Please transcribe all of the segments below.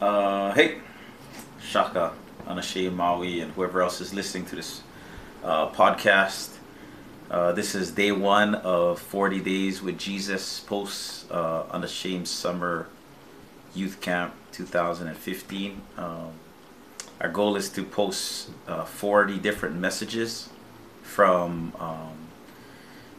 Uh, hey, Shaka, Unashamed Maui, and whoever else is listening to this uh, podcast. Uh, this is day one of 40 Days with Jesus posts uh, Unashamed Summer Youth Camp 2015. Um, our goal is to post uh, 40 different messages from um,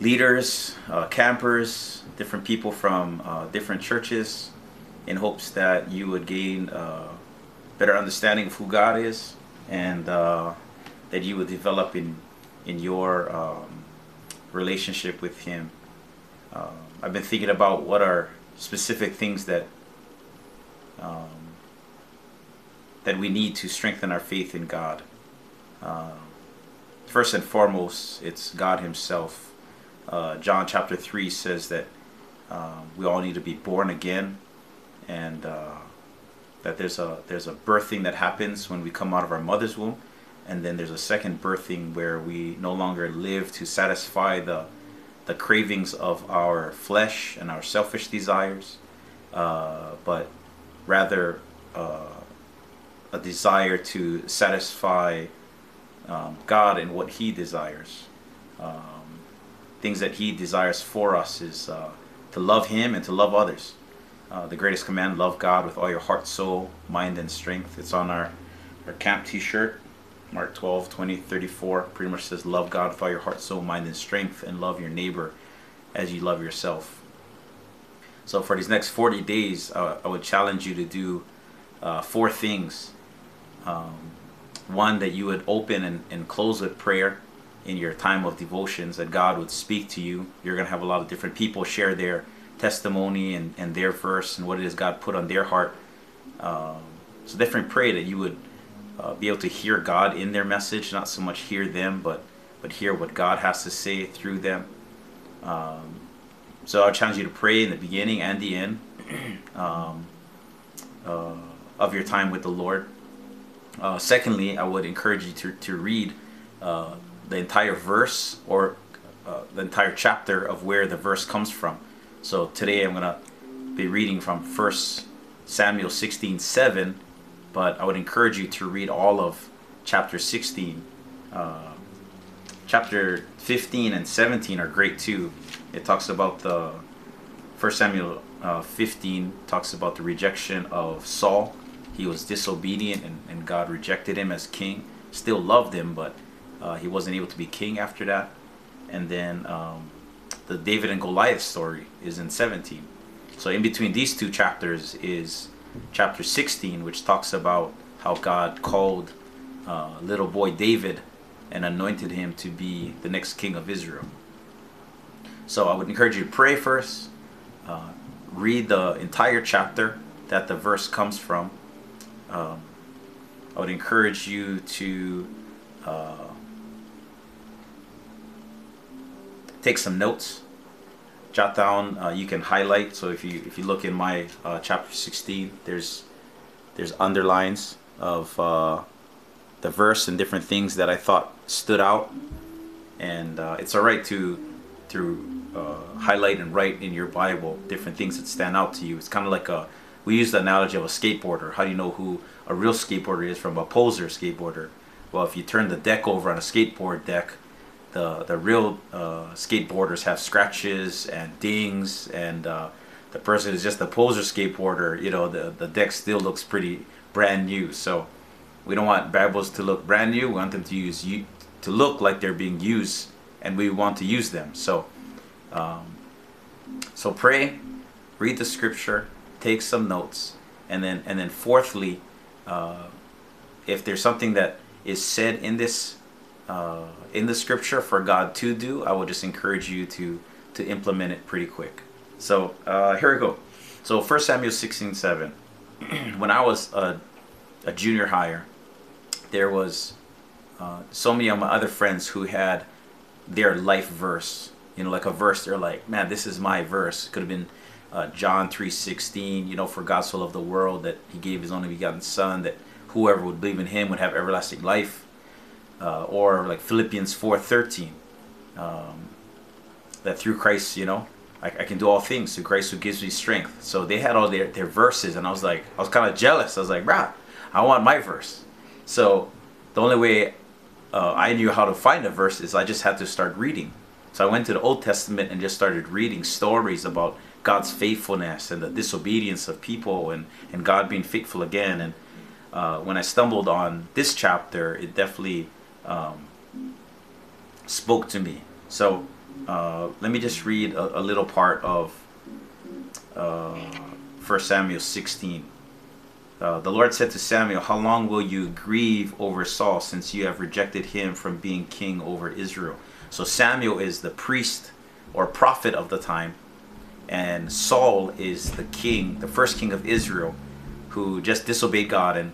leaders, uh, campers, different people from uh, different churches in hopes that you would gain a better understanding of who God is and uh, that you would develop in, in your um, relationship with Him. Um, I've been thinking about what are specific things that um, that we need to strengthen our faith in God. Uh, first and foremost, it's God Himself. Uh, John chapter 3 says that um, we all need to be born again and uh, that there's a, there's a birthing that happens when we come out of our mother's womb. And then there's a second birthing where we no longer live to satisfy the, the cravings of our flesh and our selfish desires, uh, but rather uh, a desire to satisfy um, God and what He desires. Um, things that He desires for us is uh, to love Him and to love others. Uh, the greatest command love God with all your heart, soul, mind, and strength. It's on our, our camp t shirt, Mark 12, 20, 34. Pretty much says, Love God with all your heart, soul, mind, and strength, and love your neighbor as you love yourself. So, for these next 40 days, uh, I would challenge you to do uh, four things um, one, that you would open and, and close with prayer in your time of devotions, that God would speak to you. You're going to have a lot of different people share their testimony and, and their verse and what it is God put on their heart. Um, so definitely pray that you would uh, be able to hear God in their message, not so much hear them, but but hear what God has to say through them. Um, so I challenge you to pray in the beginning and the end um, uh, of your time with the Lord. Uh, secondly, I would encourage you to, to read uh, the entire verse or uh, the entire chapter of where the verse comes from. So today I'm going to be reading from 1 Samuel 16 7, but I would encourage you to read all of chapter 16. Uh, chapter 15 and 17 are great too. It talks about the 1 Samuel uh, 15 talks about the rejection of Saul he was disobedient and, and God rejected him as king. Still loved him, but uh, he wasn't able to be king after that. And then um, the David and Goliath story is in 17. So in between these two chapters is chapter 16, which talks about how God called uh, little boy David and anointed him to be the next king of Israel. So I would encourage you to pray first, uh, read the entire chapter that the verse comes from, um, I would encourage you to uh, take some notes jot down uh, you can highlight so if you if you look in my uh, chapter 16 there's there's underlines of uh, the verse and different things that I thought stood out and uh, it's all right to to uh, highlight and write in your Bible different things that stand out to you it's kind of like a we use the analogy of a skateboarder. How do you know who a real skateboarder is from a poser skateboarder? Well, if you turn the deck over on a skateboard deck, the the real uh, skateboarders have scratches and dings, and uh, the person is just a poser skateboarder. You know, the the deck still looks pretty brand new. So we don't want Bibles to look brand new. We want them to use to look like they're being used, and we want to use them. So, um, so pray, read the scripture, take some notes, and then and then fourthly, uh, if there's something that is said in this uh, in the scripture for God to do, I would just encourage you to to implement it pretty quick. So uh, here we go. So 1 Samuel 16, 7. when I was a, a junior higher, there was uh, so many of my other friends who had their life verse. You know, like a verse. They're like, man, this is my verse. Could have been uh, John 3.16, you know, for God so loved the world that he gave his only begotten son, that whoever would believe in him would have everlasting life. Uh, or like Philippians 4.13, um, that through Christ, you know, I, I can do all things through Christ who gives me strength. So they had all their, their verses, and I was like, I was kind of jealous. I was like, bruh, I want my verse. So the only way uh, I knew how to find a verse is I just had to start reading. So I went to the Old Testament and just started reading stories about God's faithfulness and the disobedience of people and, and God being faithful again. And uh, when I stumbled on this chapter, it definitely um, spoke to me. So uh, let me just read a, a little part of uh, 1 Samuel 16. Uh, the Lord said to Samuel, How long will you grieve over Saul since you have rejected him from being king over Israel? So Samuel is the priest or prophet of the time, and Saul is the king, the first king of Israel, who just disobeyed God and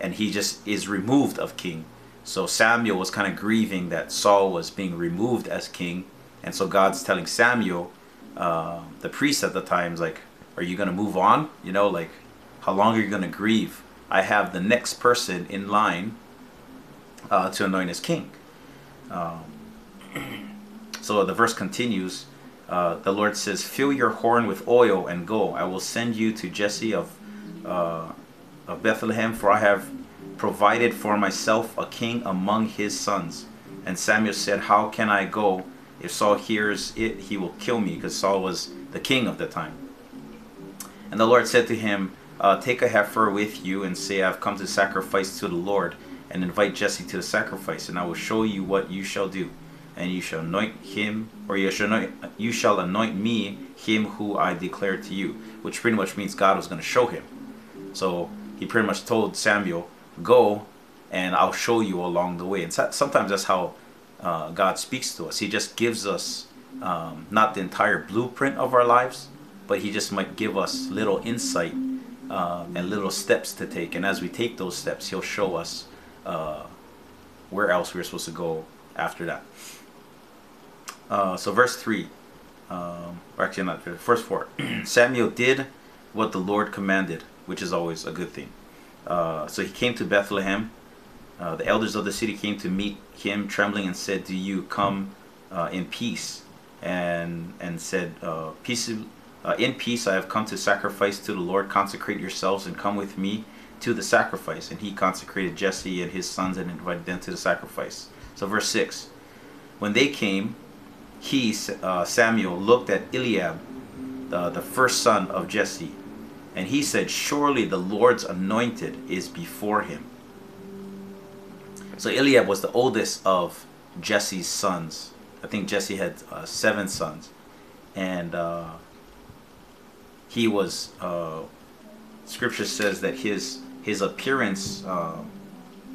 and he just is removed of king. So Samuel was kind of grieving that Saul was being removed as king, and so God's telling Samuel, uh, the priest at the time, like, "Are you gonna move on? You know, like, how long are you gonna grieve? I have the next person in line uh, to anoint as king." Um, so the verse continues. Uh, the Lord says, "Fill your horn with oil and go. I will send you to Jesse of uh, of Bethlehem, for I have provided for myself a king among his sons." And Samuel said, "How can I go? If Saul hears it, he will kill me." Because Saul was the king of the time. And the Lord said to him, uh, "Take a heifer with you, and say, I've come to sacrifice to the Lord." And invite Jesse to the sacrifice, and I will show you what you shall do and you shall anoint him, or you shall anoint, you shall anoint me, him who I declare to you, which pretty much means God was going to show him. So he pretty much told Samuel, "Go, and I'll show you along the way." And sometimes that's how uh, God speaks to us. He just gives us um, not the entire blueprint of our lives, but He just might give us little insight uh, and little steps to take. And as we take those steps, He'll show us uh, where else we're supposed to go after that. Uh, so verse 3, um, or actually not verse 4. Samuel did what the Lord commanded, which is always a good thing. Uh, so he came to Bethlehem. Uh, the elders of the city came to meet him, trembling, and said, "Do you come uh, in peace?" And and said, uh, "Peace, uh, in peace, I have come to sacrifice to the Lord. Consecrate yourselves and come with me to the sacrifice." And he consecrated Jesse and his sons and invited them to the sacrifice. So verse six, when they came, he, Samuel, looked at Eliab, the first son of Jesse, and he said, Surely the Lord's anointed is before him. So Eliab was the oldest of Jesse's sons. I think Jesse had uh, seven sons. And uh, he was, uh, scripture says that his, his appearance uh,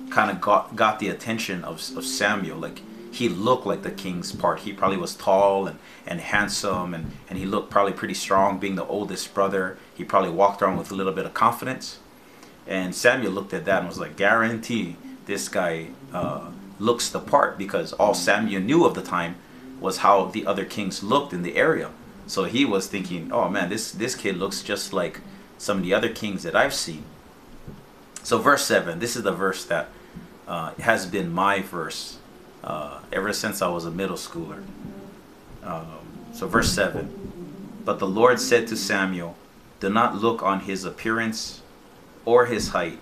kind of got, got the attention of, of Samuel. Like he looked like the king's part. He probably was tall and, and handsome and, and he looked probably pretty strong being the oldest brother. He probably walked around with a little bit of confidence. And Samuel looked at that and was like, guarantee this guy uh, looks the part because all Samuel knew of the time was how the other kings looked in the area. So he was thinking, oh man, this, this kid looks just like some of the other kings that I've seen. So verse 7, this is the verse that uh, has been my verse uh, ever since I was a middle schooler. Um, so, verse 7 But the Lord said to Samuel, Do not look on his appearance or his height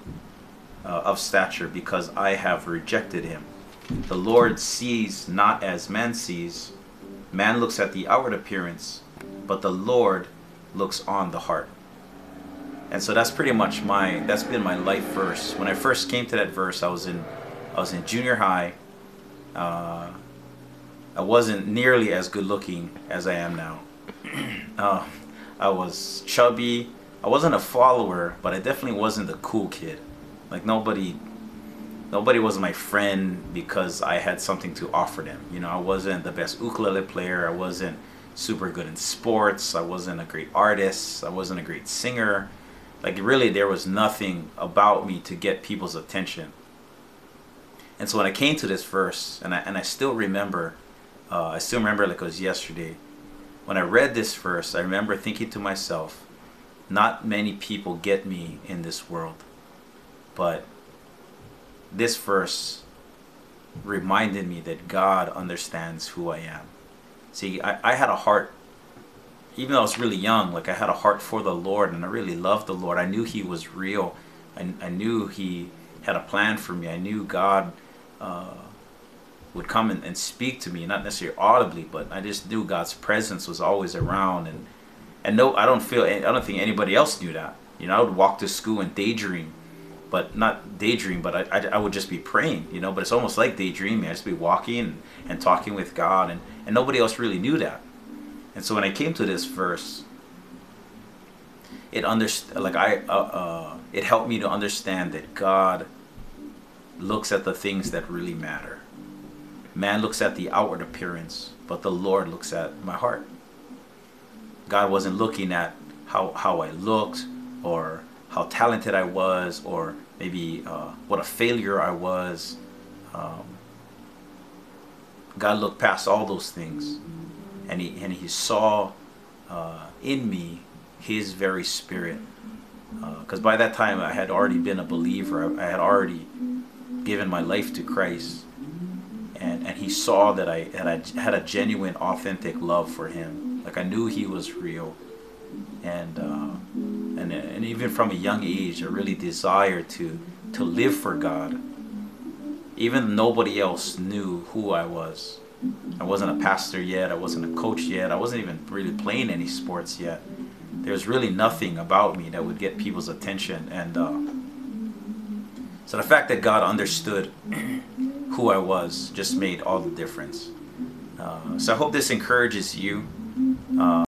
uh, of stature, because I have rejected him. The Lord sees not as man sees. Man looks at the outward appearance, but the Lord looks on the heart. And so that's pretty much my that's been my life verse. When I first came to that verse, I was in I was in junior high uh, I wasn't nearly as good looking as I am now. uh, I was chubby. I wasn't a follower, but I definitely wasn't the cool kid. Like nobody, nobody was my friend because I had something to offer them. You know, I wasn't the best ukulele player. I wasn't super good in sports. I wasn't a great artist. I wasn't a great singer. Like really, there was nothing about me to get people's attention. And so when I came to this verse, and I, and I still remember, uh, I still remember like it was yesterday, when I read this verse, I remember thinking to myself, not many people get me in this world, but this verse reminded me that God understands who I am. See, I, I had a heart even though I was really young, like I had a heart for the Lord and I really loved the Lord. I knew He was real. I, I knew He had a plan for me. I knew God uh, would come and, and speak to me, not necessarily audibly, but I just knew God's presence was always around. And and no, I don't feel I don't think anybody else knew that. You know, I would walk to school and daydream, but not daydream, but I, I, I would just be praying. You know, but it's almost like daydreaming. I just be walking and, and talking with God, and and nobody else really knew that. And so when I came to this verse, it underst- like I uh, uh, it helped me to understand that God looks at the things that really matter. Man looks at the outward appearance, but the Lord looks at my heart. God wasn't looking at how how I looked or how talented I was or maybe uh, what a failure I was. Um, God looked past all those things and he and he saw uh, in me his very spirit because uh, by that time I had already been a believer I, I, had already given my life to Christ and and he saw that I had I had a genuine authentic love for him like I knew he was real and uh, and and even from a young age I really desired to to live for God even nobody else knew who I was I wasn't a pastor yet. I wasn't a coach yet. I wasn't even really playing any sports yet. There was really nothing about me that would get people's attention. And uh, so the fact that God understood who I was just made all the difference. Uh, so I hope this encourages you. Uh,